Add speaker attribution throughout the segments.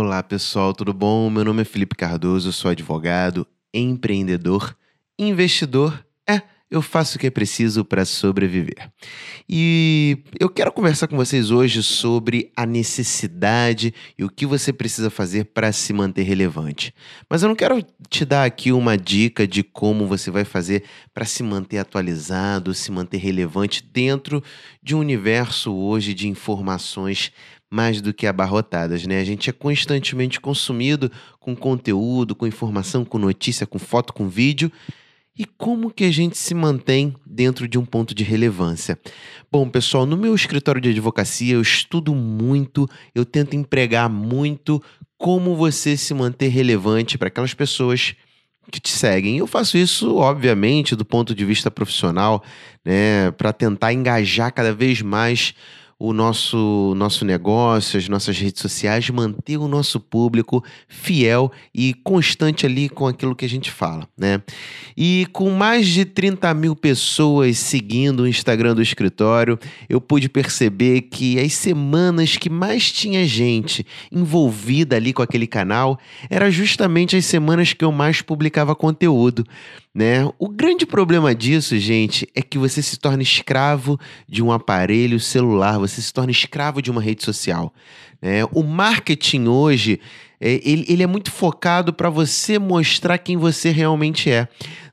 Speaker 1: Olá pessoal, tudo bom? Meu nome é Felipe Cardoso, sou advogado, empreendedor, investidor. É, eu faço o que é preciso para sobreviver. E eu quero conversar com vocês hoje sobre a necessidade e o que você precisa fazer para se manter relevante. Mas eu não quero te dar aqui uma dica de como você vai fazer para se manter atualizado, se manter relevante dentro de um universo hoje de informações mais do que abarrotadas, né? A gente é constantemente consumido com conteúdo, com informação, com notícia, com foto, com vídeo. E como que a gente se mantém dentro de um ponto de relevância? Bom, pessoal, no meu escritório de advocacia eu estudo muito, eu tento empregar muito como você se manter relevante para aquelas pessoas que te seguem. Eu faço isso, obviamente, do ponto de vista profissional, né, para tentar engajar cada vez mais o nosso, nosso negócio, as nossas redes sociais, manter o nosso público fiel e constante ali com aquilo que a gente fala, né? E com mais de 30 mil pessoas seguindo o Instagram do escritório, eu pude perceber que as semanas que mais tinha gente envolvida ali com aquele canal era justamente as semanas que eu mais publicava conteúdo né? O grande problema disso, gente, é que você se torna escravo de um aparelho celular, você se torna escravo de uma rede social. Né? O marketing hoje, é, ele, ele é muito focado para você mostrar quem você realmente é.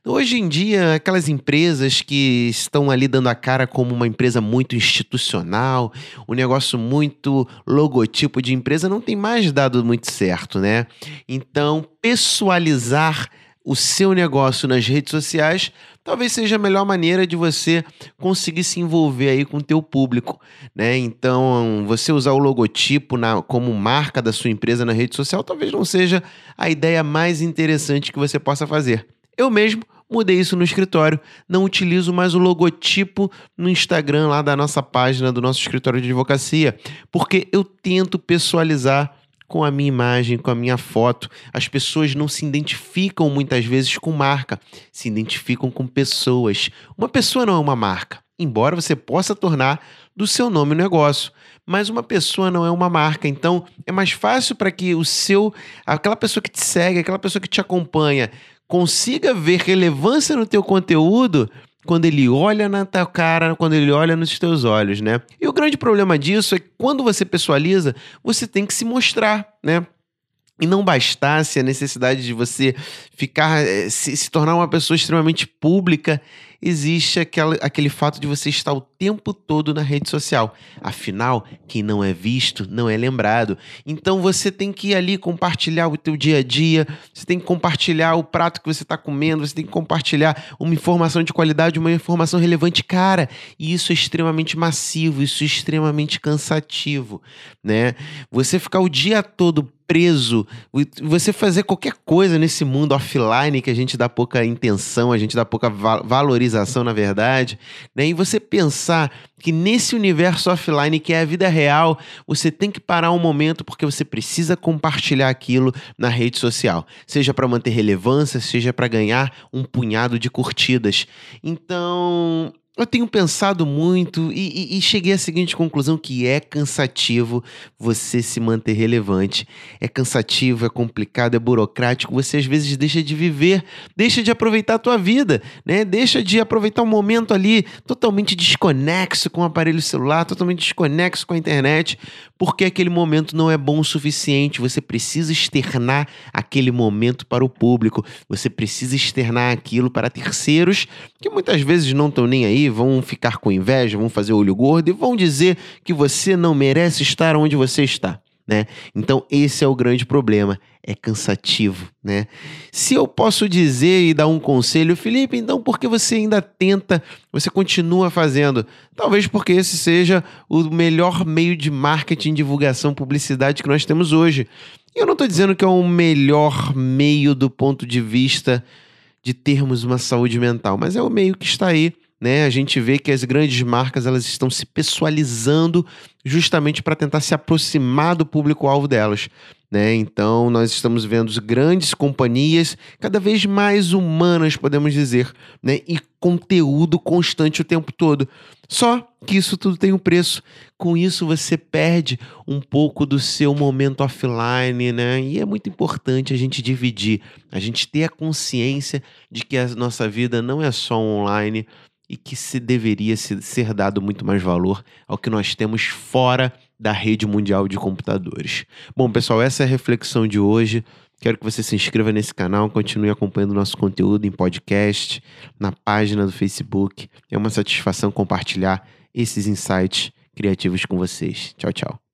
Speaker 1: Hoje em dia, aquelas empresas que estão ali dando a cara como uma empresa muito institucional, um negócio muito logotipo de empresa, não tem mais dado muito certo, né? Então, pessoalizar o seu negócio nas redes sociais, talvez seja a melhor maneira de você conseguir se envolver aí com o teu público, né? Então, você usar o logotipo na, como marca da sua empresa na rede social talvez não seja a ideia mais interessante que você possa fazer. Eu mesmo mudei isso no escritório, não utilizo mais o logotipo no Instagram lá da nossa página do nosso escritório de advocacia, porque eu tento pessoalizar com a minha imagem, com a minha foto. As pessoas não se identificam muitas vezes com marca, se identificam com pessoas. Uma pessoa não é uma marca, embora você possa tornar do seu nome o negócio. Mas uma pessoa não é uma marca, então é mais fácil para que o seu, aquela pessoa que te segue, aquela pessoa que te acompanha, consiga ver relevância no teu conteúdo quando ele olha na tua cara, quando ele olha nos teus olhos, né? E o grande problema disso é que quando você pessoaliza, você tem que se mostrar, né? E não bastasse a necessidade de você ficar, eh, se, se tornar uma pessoa extremamente pública, existe aquela, aquele fato de você estar o tempo todo na rede social. Afinal, quem não é visto não é lembrado. Então você tem que ir ali compartilhar o teu dia a dia, você tem que compartilhar o prato que você está comendo, você tem que compartilhar uma informação de qualidade, uma informação relevante. Cara, e isso é extremamente massivo, isso é extremamente cansativo, né? Você ficar o dia todo preso, você fazer qualquer coisa nesse mundo offline que a gente dá pouca intenção, a gente dá pouca valorização, na verdade, né? E você pensar que nesse universo offline que é a vida real, você tem que parar um momento porque você precisa compartilhar aquilo na rede social, seja para manter relevância, seja para ganhar um punhado de curtidas. Então, eu tenho pensado muito e, e, e, cheguei à seguinte conclusão: que é cansativo você se manter relevante. É cansativo, é complicado, é burocrático. Você às vezes deixa de viver, deixa de aproveitar a tua vida, né? Deixa de aproveitar um momento ali totalmente desconexo com o aparelho celular, totalmente desconexo com a internet, porque aquele momento não é bom o suficiente. Você precisa externar aquele momento para o público. Você precisa externar aquilo para terceiros que muitas vezes não estão nem vão ficar com inveja, vão fazer olho gordo e vão dizer que você não merece estar onde você está. Né? Então esse é o grande problema, é cansativo, né? Se eu posso dizer e dar um conselho, Felipe, então por que você ainda tenta, você continua fazendo? Talvez porque esse seja o melhor meio de marketing, divulgação, publicidade que nós temos hoje. E eu não estou dizendo que é o melhor meio do ponto de vista de termos uma saúde mental, mas é o meio que está aí né? A gente vê que as grandes marcas elas estão se pessoalizando justamente para tentar se aproximar do público-alvo delas. Né? Então, nós estamos vendo grandes companhias cada vez mais humanas, podemos dizer, né? e conteúdo constante o tempo todo. Só que isso tudo tem um preço. Com isso, você perde um pouco do seu momento offline, né? E é muito importante a gente dividir, a gente ter a consciência de que a nossa vida não é só online e que se deveria ser dado muito mais valor ao que nós temos fora da rede mundial de computadores. Bom, pessoal, essa é a reflexão de hoje. Quero que você se inscreva nesse canal, continue acompanhando nosso conteúdo em podcast, na página do Facebook. É uma satisfação compartilhar esses insights criativos com vocês. Tchau, tchau.